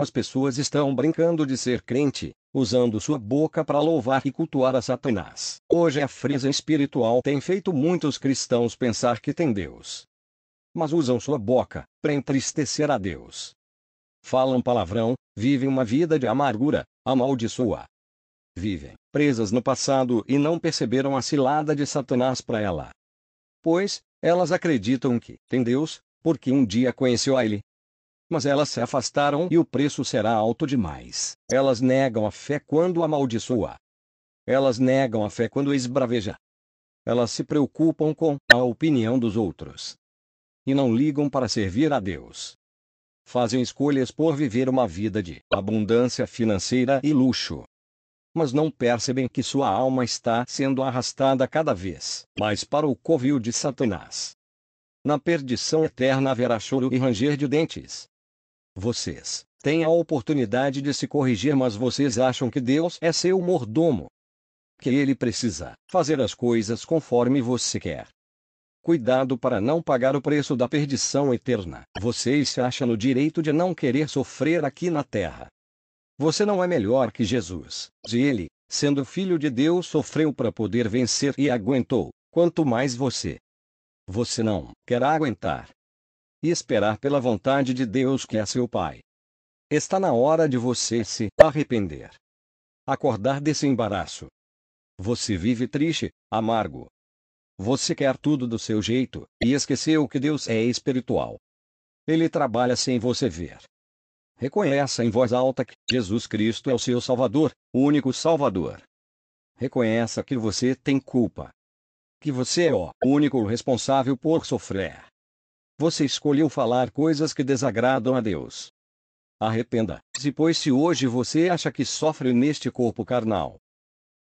As pessoas estão brincando de ser crente, usando sua boca para louvar e cultuar a Satanás. Hoje a frisa espiritual tem feito muitos cristãos pensar que tem Deus. Mas usam sua boca para entristecer a Deus. Falam palavrão, vivem uma vida de amargura, amaldiçoa. Vivem presas no passado e não perceberam a cilada de Satanás para ela. Pois, elas acreditam que tem Deus, porque um dia conheceu a ele, mas elas se afastaram e o preço será alto demais. Elas negam a fé quando amaldiçoa. Elas negam a fé quando esbraveja. Elas se preocupam com a opinião dos outros. E não ligam para servir a Deus. Fazem escolhas por viver uma vida de abundância financeira e luxo. Mas não percebem que sua alma está sendo arrastada cada vez mais para o covil de Satanás. Na perdição eterna haverá choro e ranger de dentes. Vocês têm a oportunidade de se corrigir, mas vocês acham que Deus é seu mordomo. Que ele precisa fazer as coisas conforme você quer. Cuidado para não pagar o preço da perdição eterna. Você se acha no direito de não querer sofrer aqui na terra. Você não é melhor que Jesus. Se ele, sendo filho de Deus, sofreu para poder vencer e aguentou, quanto mais você. Você não quer aguentar e esperar pela vontade de Deus que é seu Pai. Está na hora de você se arrepender. Acordar desse embaraço. Você vive triste, amargo. Você quer tudo do seu jeito e esqueceu que Deus é espiritual. Ele trabalha sem você ver. Reconheça em voz alta que Jesus Cristo é o seu Salvador, o único Salvador. Reconheça que você tem culpa. Que você é o único responsável por sofrer. Você escolheu falar coisas que desagradam a Deus. Arrependa-se, pois se hoje você acha que sofre neste corpo carnal,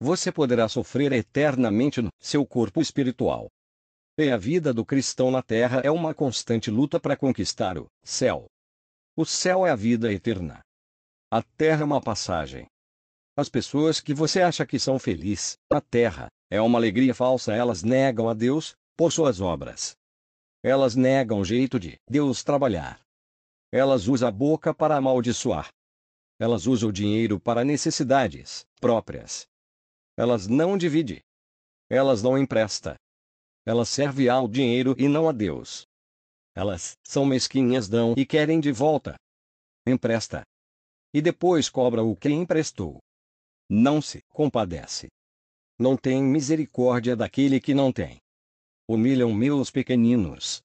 você poderá sofrer eternamente no seu corpo espiritual. E a vida do cristão na terra é uma constante luta para conquistar o céu. O céu é a vida eterna. A terra é uma passagem. As pessoas que você acha que são felizes na terra é uma alegria falsa, elas negam a Deus por suas obras. Elas negam o jeito de Deus trabalhar. Elas usam a boca para amaldiçoar. Elas usam o dinheiro para necessidades próprias. Elas não dividem. Elas não emprestam. Elas servem ao dinheiro e não a Deus. Elas são mesquinhas, dão e querem de volta. Empresta. E depois cobra o que emprestou. Não se compadece. Não tem misericórdia daquele que não tem humilham meus pequeninos.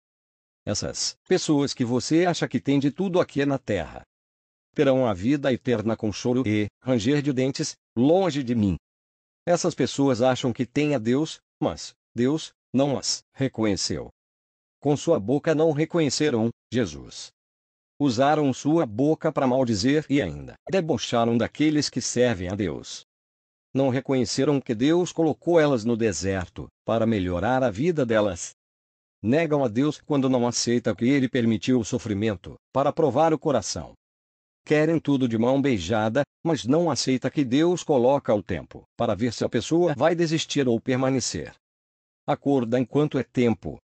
Essas pessoas que você acha que tem de tudo aqui na terra terão a vida eterna com choro e ranger de dentes, longe de mim. Essas pessoas acham que têm a Deus, mas Deus não as reconheceu. Com sua boca não reconheceram Jesus. Usaram sua boca para maldizer e ainda debocharam daqueles que servem a Deus não reconheceram que Deus colocou elas no deserto, para melhorar a vida delas. Negam a Deus quando não aceita que Ele permitiu o sofrimento, para provar o coração. Querem tudo de mão beijada, mas não aceita que Deus coloca o tempo, para ver se a pessoa vai desistir ou permanecer. Acorda enquanto é tempo.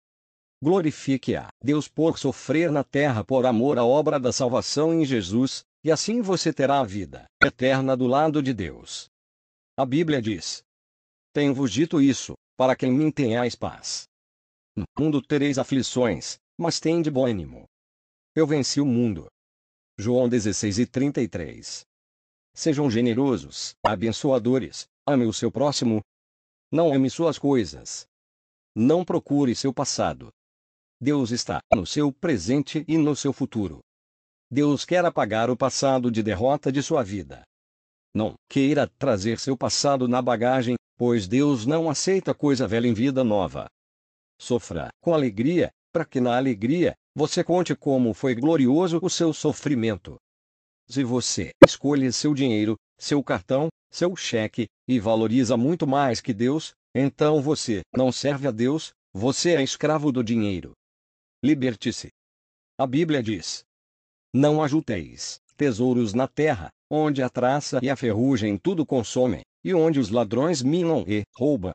Glorifique a Deus por sofrer na terra por amor à obra da salvação em Jesus, e assim você terá a vida eterna do lado de Deus. A Bíblia diz: Tenho-vos dito isso, para que em mim tenhais paz. No mundo tereis aflições, mas tende bom ânimo. Eu venci o mundo. João 16 e 33. Sejam generosos, abençoadores, ame o seu próximo. Não ame suas coisas. Não procure seu passado. Deus está no seu presente e no seu futuro. Deus quer apagar o passado de derrota de sua vida. Não queira trazer seu passado na bagagem, pois Deus não aceita coisa velha em vida nova. Sofra com alegria, para que na alegria você conte como foi glorioso o seu sofrimento. Se você escolhe seu dinheiro, seu cartão, seu cheque, e valoriza muito mais que Deus, então você não serve a Deus, você é escravo do dinheiro. Liberte-se. A Bíblia diz: Não ajunteis tesouros na terra, onde a traça e a ferrugem tudo consomem, e onde os ladrões minam e roubam.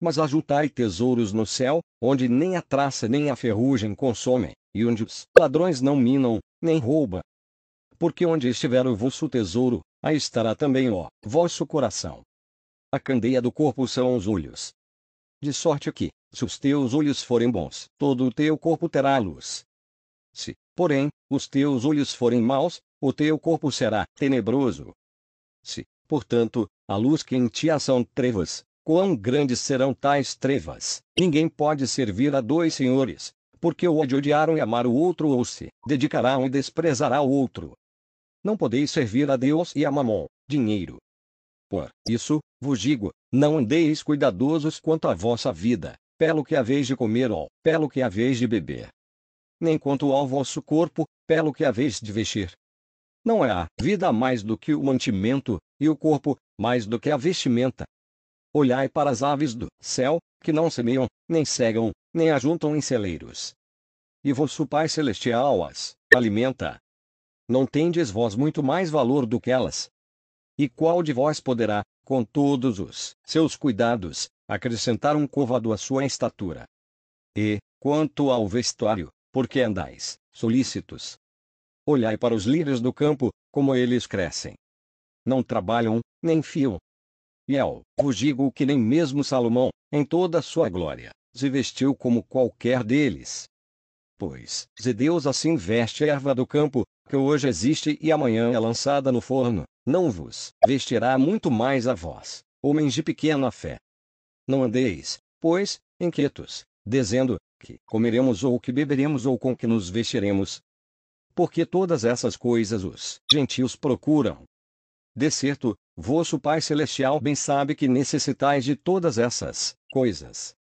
Mas ajuntai tesouros no céu, onde nem a traça nem a ferrugem consomem, e onde os ladrões não minam, nem roubam. porque onde estiver o vosso tesouro, aí estará também o vosso coração. A candeia do corpo são os olhos. De sorte que, se os teus olhos forem bons, todo o teu corpo terá luz. Se, porém, os teus olhos forem maus, o teu corpo será tenebroso. Se, portanto, a luz que em ti há são trevas, quão grandes serão tais trevas? Ninguém pode servir a dois senhores, porque o odiaram e amar o outro ou se dedicará e desprezará o outro. Não podeis servir a Deus e a Mamon, dinheiro. Por isso, vos digo, não andeis cuidadosos quanto à vossa vida, pelo que haveis de comer ou pelo que haveis de beber. Nem quanto ao vosso corpo, pelo que haveis de vestir. Não é a vida mais do que o mantimento, e o corpo, mais do que a vestimenta. Olhai para as aves do céu, que não semeiam, nem cegam, nem ajuntam em celeiros. E vosso Pai Celestial as alimenta. Não tendes vós muito mais valor do que elas? E qual de vós poderá, com todos os seus cuidados, acrescentar um côvado à sua estatura? E, quanto ao vestuário, por que andais solícitos? Olhai para os lírios do campo, como eles crescem. Não trabalham, nem fiam. E eu vos digo que nem mesmo Salomão, em toda a sua glória, se vestiu como qualquer deles. Pois, se Deus assim veste a erva do campo, que hoje existe e amanhã é lançada no forno, não vos vestirá muito mais a vós, homens de pequena fé. Não andeis, pois, inquietos, dizendo, que comeremos ou que beberemos ou com que nos vestiremos. Porque todas essas coisas os gentios procuram. De certo, vosso Pai Celestial bem sabe que necessitais de todas essas coisas.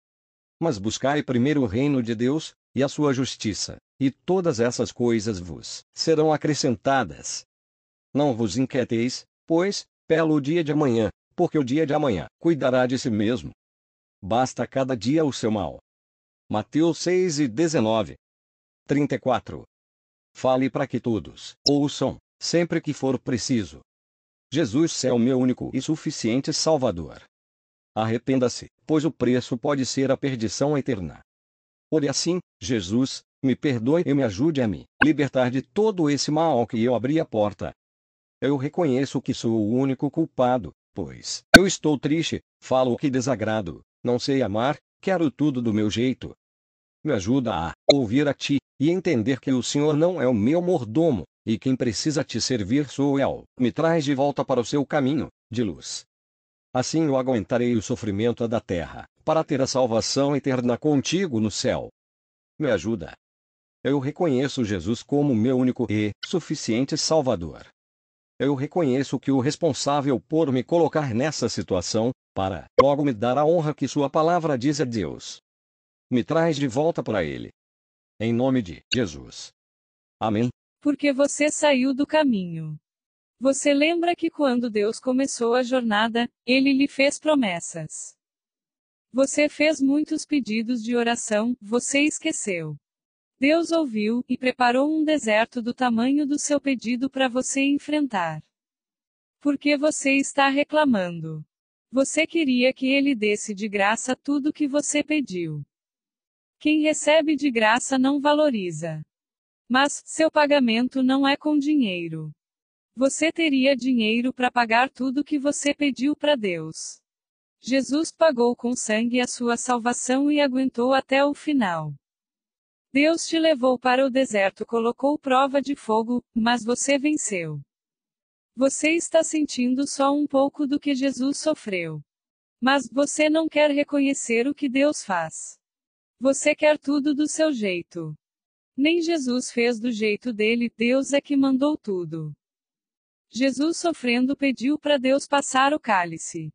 Mas buscai primeiro o reino de Deus, e a sua justiça, e todas essas coisas vos serão acrescentadas. Não vos inquieteis, pois, pelo dia de amanhã, porque o dia de amanhã cuidará de si mesmo. Basta cada dia o seu mal. Mateus 6 e 19. 34. Fale para que todos ouçam, sempre que for preciso. Jesus é o meu único e suficiente Salvador. Arrependa-se, pois o preço pode ser a perdição eterna. Ore assim, Jesus, me perdoe e me ajude a me libertar de todo esse mal que eu abri a porta. Eu reconheço que sou o único culpado, pois eu estou triste, falo o que desagrado, não sei amar, quero tudo do meu jeito. Me ajuda a ouvir a ti e entender que o Senhor não é o meu mordomo, e quem precisa te servir sou eu. Me traz de volta para o seu caminho de luz. Assim eu aguentarei o sofrimento da terra, para ter a salvação eterna contigo no céu. Me ajuda. Eu reconheço Jesus como meu único e suficiente Salvador. Eu reconheço que o responsável por me colocar nessa situação, para logo me dar a honra que Sua palavra diz a Deus. Me traz de volta para Ele. Em nome de Jesus. Amém. Porque você saiu do caminho. Você lembra que quando Deus começou a jornada, Ele lhe fez promessas. Você fez muitos pedidos de oração, você esqueceu. Deus ouviu e preparou um deserto do tamanho do seu pedido para você enfrentar. Por que você está reclamando? Você queria que ele desse de graça tudo que você pediu. Quem recebe de graça não valoriza. Mas, seu pagamento não é com dinheiro. Você teria dinheiro para pagar tudo que você pediu para Deus. Jesus pagou com sangue a sua salvação e aguentou até o final. Deus te levou para o deserto, colocou prova de fogo, mas você venceu. Você está sentindo só um pouco do que Jesus sofreu. Mas você não quer reconhecer o que Deus faz. Você quer tudo do seu jeito. Nem Jesus fez do jeito dele, Deus é que mandou tudo. Jesus sofrendo pediu para Deus passar o cálice.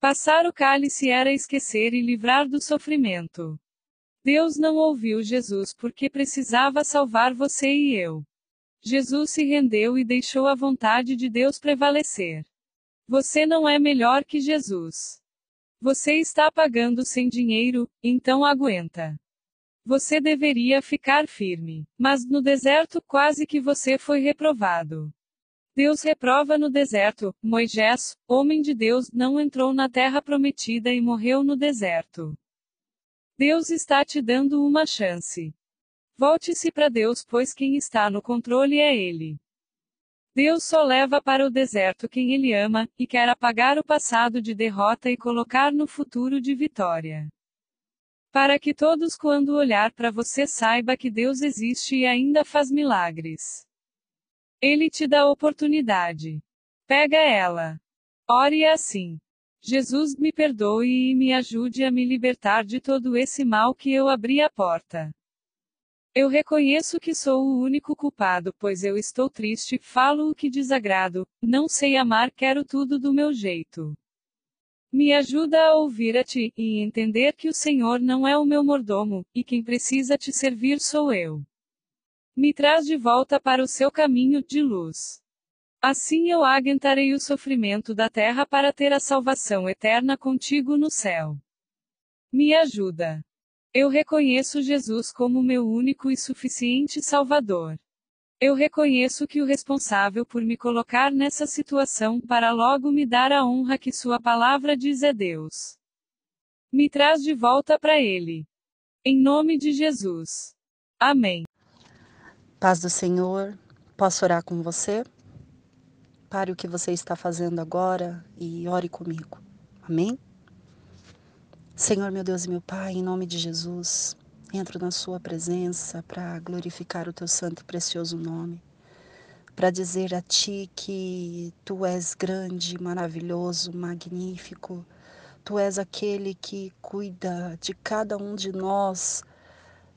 Passar o cálice era esquecer e livrar do sofrimento. Deus não ouviu Jesus porque precisava salvar você e eu. Jesus se rendeu e deixou a vontade de Deus prevalecer. Você não é melhor que Jesus. Você está pagando sem dinheiro, então aguenta. Você deveria ficar firme. Mas no deserto quase que você foi reprovado. Deus reprova no deserto. Moisés, homem de Deus, não entrou na terra prometida e morreu no deserto. Deus está te dando uma chance. Volte-se para Deus, pois quem está no controle é Ele. Deus só leva para o deserto quem ele ama, e quer apagar o passado de derrota e colocar no futuro de vitória. Para que todos, quando olhar para você, saiba que Deus existe e ainda faz milagres. Ele te dá oportunidade. Pega ela. Ore assim. Jesus me perdoe e me ajude a me libertar de todo esse mal que eu abri a porta. Eu reconheço que sou o único culpado, pois eu estou triste, falo o que desagrado, não sei amar, quero tudo do meu jeito. Me ajuda a ouvir a ti, e entender que o Senhor não é o meu mordomo, e quem precisa te servir sou eu. Me traz de volta para o seu caminho de luz. Assim eu aguentarei o sofrimento da terra para ter a salvação eterna contigo no céu. Me ajuda. Eu reconheço Jesus como meu único e suficiente Salvador. Eu reconheço que o responsável por me colocar nessa situação para logo me dar a honra que Sua palavra diz é Deus. Me traz de volta para Ele. Em nome de Jesus. Amém. Paz do Senhor, posso orar com você? Pare o que você está fazendo agora e ore comigo. Amém? Senhor, meu Deus e meu Pai, em nome de Jesus, entro na Sua presença para glorificar o Teu santo e precioso nome, para dizer a Ti que Tu és grande, maravilhoso, magnífico, Tu és aquele que cuida de cada um de nós,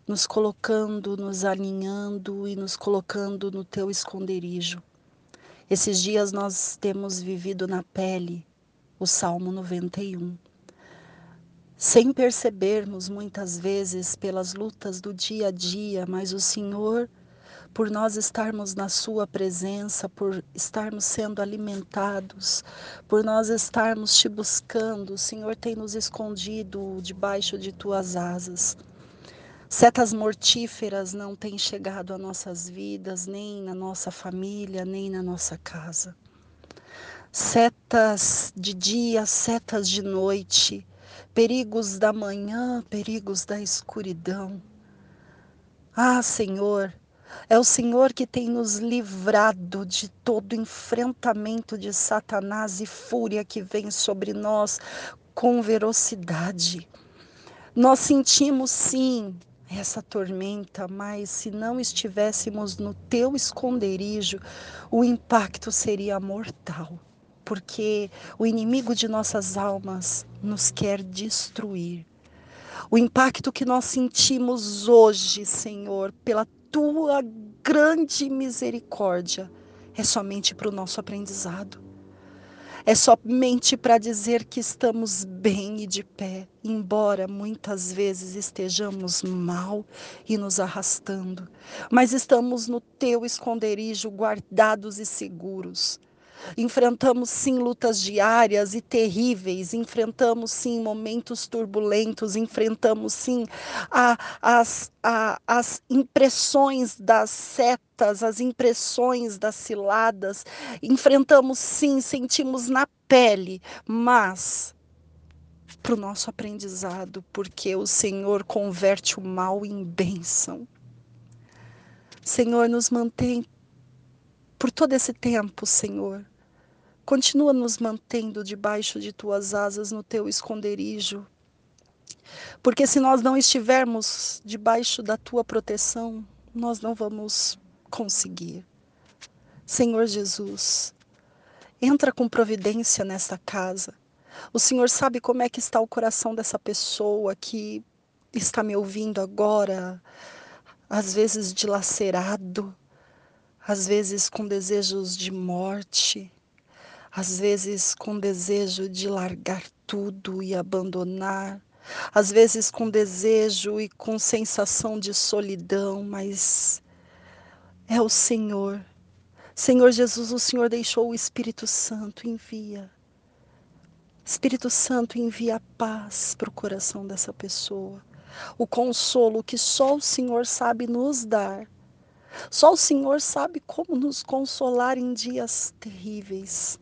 nos colocando, nos alinhando e nos colocando no Teu esconderijo. Esses dias nós temos vivido na pele o Salmo 91 sem percebermos muitas vezes pelas lutas do dia a dia, mas o Senhor, por nós estarmos na Sua presença, por estarmos sendo alimentados, por nós estarmos te buscando, o Senhor tem nos escondido debaixo de Tuas asas. Setas mortíferas não têm chegado a nossas vidas, nem na nossa família, nem na nossa casa. Setas de dia, setas de noite perigos da manhã, perigos da escuridão. Ah, Senhor, é o Senhor que tem nos livrado de todo enfrentamento de Satanás e fúria que vem sobre nós com velocidade. Nós sentimos sim essa tormenta, mas se não estivéssemos no teu esconderijo, o impacto seria mortal porque o inimigo de nossas almas nos quer destruir. O impacto que nós sentimos hoje, Senhor, pela tua grande misericórdia, é somente para o nosso aprendizado. É somente para dizer que estamos bem e de pé, embora muitas vezes estejamos mal e nos arrastando, mas estamos no teu esconderijo, guardados e seguros. Enfrentamos sim lutas diárias e terríveis, enfrentamos sim momentos turbulentos, enfrentamos sim a, as, a, as impressões das setas, as impressões das ciladas, enfrentamos sim, sentimos na pele, mas para o nosso aprendizado, porque o Senhor converte o mal em bênção. Senhor, nos mantém por todo esse tempo, Senhor. Continua nos mantendo debaixo de tuas asas no teu esconderijo. Porque se nós não estivermos debaixo da tua proteção, nós não vamos conseguir. Senhor Jesus, entra com providência nesta casa. O Senhor sabe como é que está o coração dessa pessoa que está me ouvindo agora, às vezes dilacerado, às vezes com desejos de morte, às vezes com desejo de largar tudo e abandonar, às vezes com desejo e com sensação de solidão, mas é o Senhor. Senhor Jesus, o Senhor deixou o Espírito Santo, envia. Espírito Santo, envia a paz para o coração dessa pessoa, o consolo que só o Senhor sabe nos dar só o Senhor sabe como nos consolar em dias terríveis.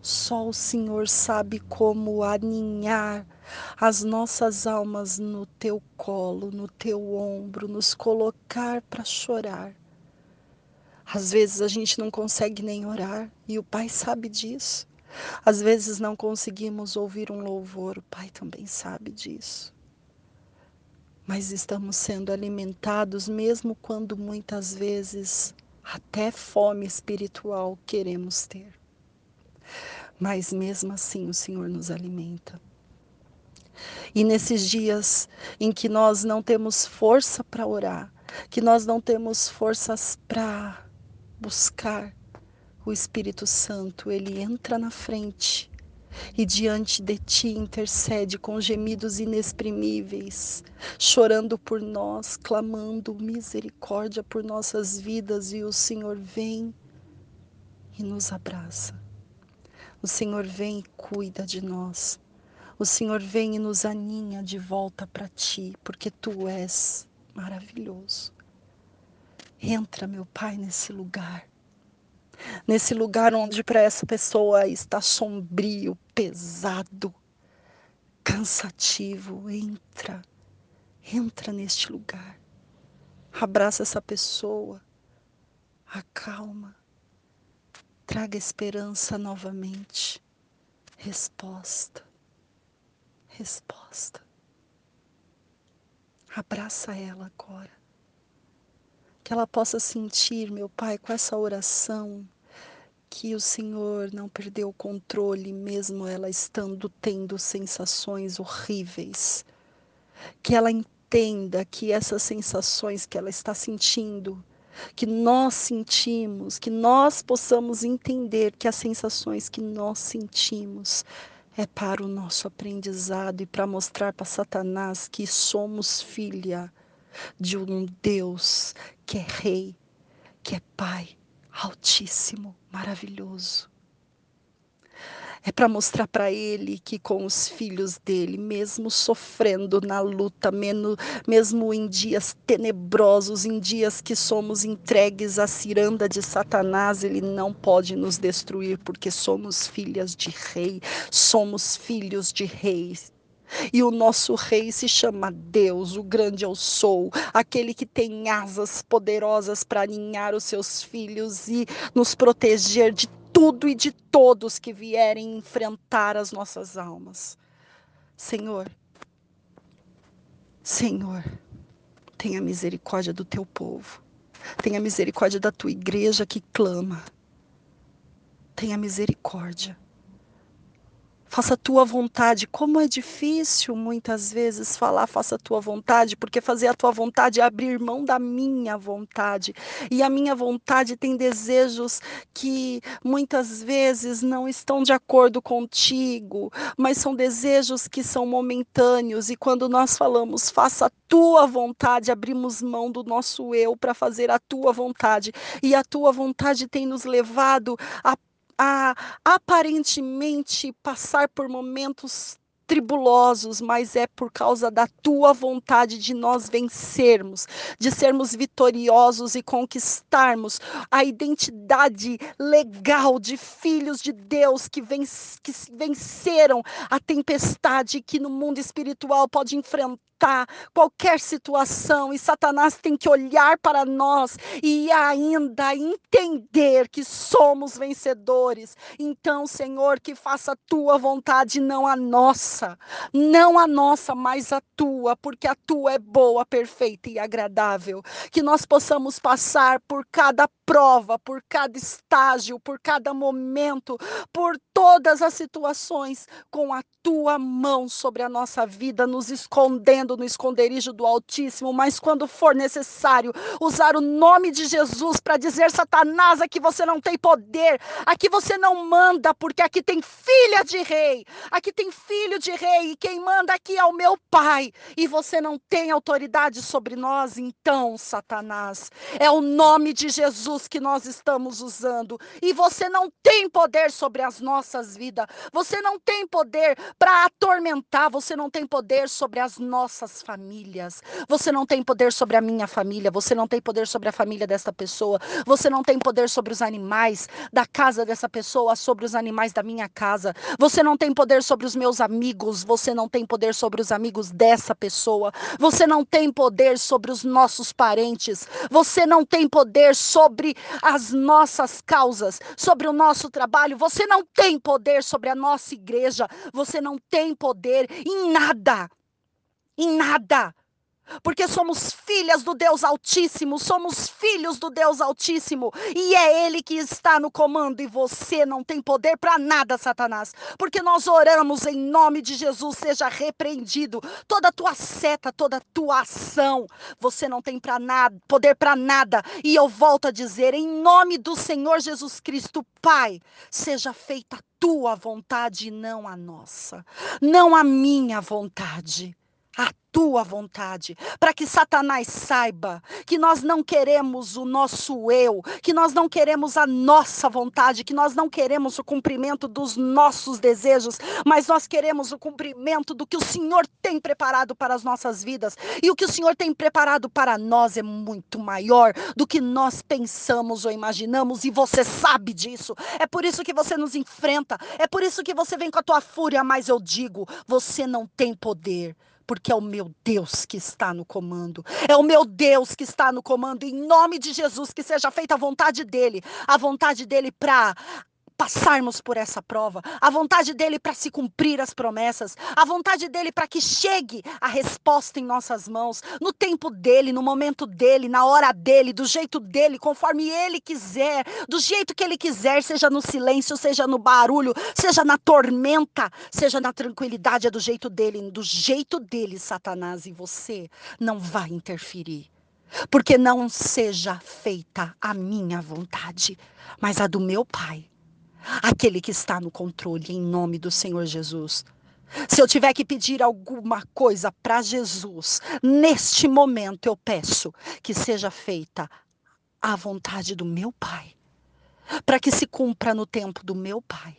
Só o Senhor sabe como aninhar as nossas almas no teu colo, no teu ombro, nos colocar para chorar. Às vezes a gente não consegue nem orar e o Pai sabe disso. Às vezes não conseguimos ouvir um louvor, o Pai também sabe disso. Mas estamos sendo alimentados mesmo quando muitas vezes até fome espiritual queremos ter. Mas mesmo assim o Senhor nos alimenta. E nesses dias em que nós não temos força para orar, que nós não temos forças para buscar o Espírito Santo, ele entra na frente e diante de ti intercede com gemidos inexprimíveis, chorando por nós, clamando misericórdia por nossas vidas, e o Senhor vem e nos abraça. O Senhor vem e cuida de nós. O Senhor vem e nos aninha de volta para ti, porque tu és maravilhoso. Entra, meu Pai, nesse lugar. Nesse lugar onde para essa pessoa está sombrio, pesado, cansativo. Entra, entra neste lugar. Abraça essa pessoa, acalma, traga esperança novamente, resposta, resposta. Abraça ela agora que ela possa sentir, meu Pai, com essa oração, que o Senhor não perdeu o controle, mesmo ela estando tendo sensações horríveis. Que ela entenda que essas sensações que ela está sentindo, que nós sentimos, que nós possamos entender que as sensações que nós sentimos é para o nosso aprendizado e para mostrar para Satanás que somos filha de um Deus que é Rei, que é Pai Altíssimo, maravilhoso. É para mostrar para ele que com os filhos dele, mesmo sofrendo na luta, mesmo em dias tenebrosos, em dias que somos entregues à ciranda de Satanás, ele não pode nos destruir, porque somos filhas de rei, somos filhos de reis. E o nosso rei se chama Deus, o grande eu sou, aquele que tem asas poderosas para aninhar os seus filhos e nos proteger de tudo e de todos que vierem enfrentar as nossas almas. Senhor, Senhor, tenha misericórdia do teu povo. Tenha misericórdia da tua igreja que clama. Tenha misericórdia. Faça a tua vontade. Como é difícil muitas vezes falar faça a tua vontade, porque fazer a tua vontade é abrir mão da minha vontade. E a minha vontade tem desejos que muitas vezes não estão de acordo contigo, mas são desejos que são momentâneos. E quando nós falamos faça a tua vontade, abrimos mão do nosso eu para fazer a tua vontade. E a tua vontade tem nos levado a a aparentemente passar por momentos tribulosos, mas é por causa da tua vontade de nós vencermos, de sermos vitoriosos e conquistarmos a identidade legal de filhos de Deus que, venc que venceram a tempestade que no mundo espiritual pode enfrentar qualquer situação e Satanás tem que olhar para nós e ainda entender que somos vencedores. Então, Senhor, que faça a tua vontade, não a nossa, não a nossa, mas a tua, porque a tua é boa, perfeita e agradável. Que nós possamos passar por cada prova, por cada estágio, por cada momento, por todas as situações, com a tua mão sobre a nossa vida, nos escondendo no esconderijo do Altíssimo, mas quando for necessário, usar o nome de Jesus para dizer: Satanás, aqui você não tem poder, aqui você não manda, porque aqui tem filha de rei, aqui tem filho de rei, e quem manda aqui é o meu Pai, e você não tem autoridade sobre nós, então, Satanás, é o nome de Jesus que nós estamos usando, e você não tem poder sobre as nossas vidas, você não tem poder para atormentar, você não tem poder sobre as nossas nossas famílias. Você não tem poder sobre a minha família, você não tem poder sobre a família desta pessoa, você não tem poder sobre os animais da casa dessa pessoa, sobre os animais da minha casa. Você não tem poder sobre os meus amigos, você não tem poder sobre os amigos dessa pessoa. Você não tem poder sobre os nossos parentes. Você não tem poder sobre as nossas causas, sobre o nosso trabalho. Você não tem poder sobre a nossa igreja. Você não tem poder em nada. Em nada porque somos filhas do Deus Altíssimo, somos filhos do Deus Altíssimo, e é Ele que está no comando, e você não tem poder para nada, Satanás, porque nós oramos em nome de Jesus, seja repreendido toda tua seta, toda tua ação, você não tem para nada, poder para nada, e eu volto a dizer, em nome do Senhor Jesus Cristo, Pai, seja feita a tua vontade e não a nossa, não a minha vontade a tua vontade, para que Satanás saiba que nós não queremos o nosso eu, que nós não queremos a nossa vontade, que nós não queremos o cumprimento dos nossos desejos, mas nós queremos o cumprimento do que o Senhor tem preparado para as nossas vidas. E o que o Senhor tem preparado para nós é muito maior do que nós pensamos ou imaginamos, e você sabe disso. É por isso que você nos enfrenta, é por isso que você vem com a tua fúria, mas eu digo, você não tem poder porque é o meu Deus que está no comando. É o meu Deus que está no comando. Em nome de Jesus, que seja feita a vontade dele, a vontade dele para passarmos por essa prova, a vontade dele para se cumprir as promessas, a vontade dele para que chegue a resposta em nossas mãos, no tempo dele, no momento dele, na hora dele, do jeito dele, conforme ele quiser, do jeito que ele quiser, seja no silêncio, seja no barulho, seja na tormenta, seja na tranquilidade, é do jeito dele, do jeito dele, Satanás, e você não vai interferir. Porque não seja feita a minha vontade, mas a do meu Pai aquele que está no controle, em nome do Senhor Jesus. Se eu tiver que pedir alguma coisa para Jesus, neste momento eu peço que seja feita a vontade do meu Pai, para que se cumpra no tempo do meu Pai,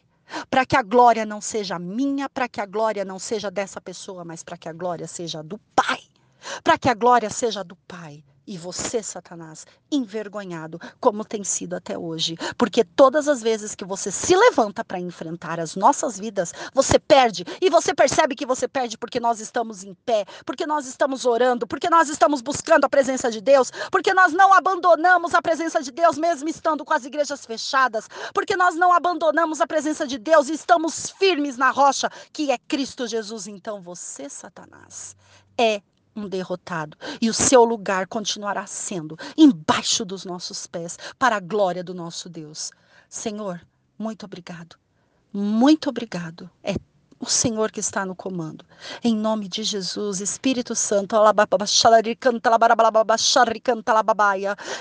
para que a glória não seja minha, para que a glória não seja dessa pessoa, mas para que a glória seja do Pai, para que a glória seja do Pai. E você, Satanás, envergonhado, como tem sido até hoje. Porque todas as vezes que você se levanta para enfrentar as nossas vidas, você perde. E você percebe que você perde porque nós estamos em pé, porque nós estamos orando, porque nós estamos buscando a presença de Deus, porque nós não abandonamos a presença de Deus, mesmo estando com as igrejas fechadas, porque nós não abandonamos a presença de Deus e estamos firmes na rocha, que é Cristo Jesus. Então você, Satanás, é um derrotado, e o seu lugar continuará sendo embaixo dos nossos pés, para a glória do nosso Deus. Senhor, muito obrigado. Muito obrigado. É o Senhor que está no comando. Em nome de Jesus, Espírito Santo,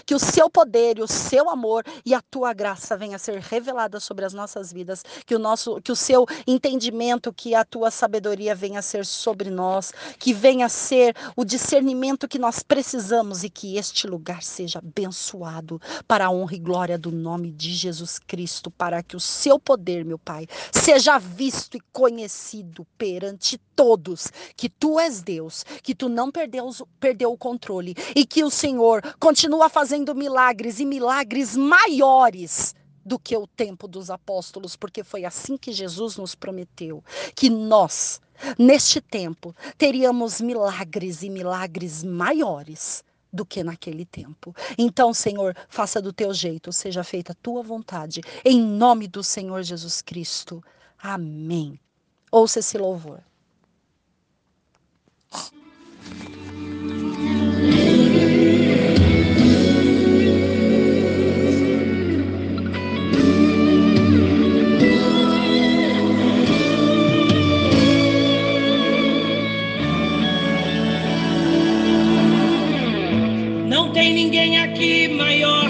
que o seu poder, o seu amor e a tua graça venha a ser revelada sobre as nossas vidas, que o nosso, que o seu entendimento, que a tua sabedoria venha a ser sobre nós, que venha a ser o discernimento que nós precisamos e que este lugar seja abençoado para a honra e glória do nome de Jesus Cristo, para que o seu poder, meu Pai, seja visto e conhecido reconhecido perante todos que tu és Deus, que tu não perdeu, perdeu o controle e que o Senhor continua fazendo milagres e milagres maiores do que o tempo dos apóstolos, porque foi assim que Jesus nos prometeu que nós, neste tempo, teríamos milagres e milagres maiores do que naquele tempo. Então, Senhor, faça do teu jeito, seja feita a tua vontade, em nome do Senhor Jesus Cristo. Amém. Ouça esse louvor. Não tem ninguém aqui maior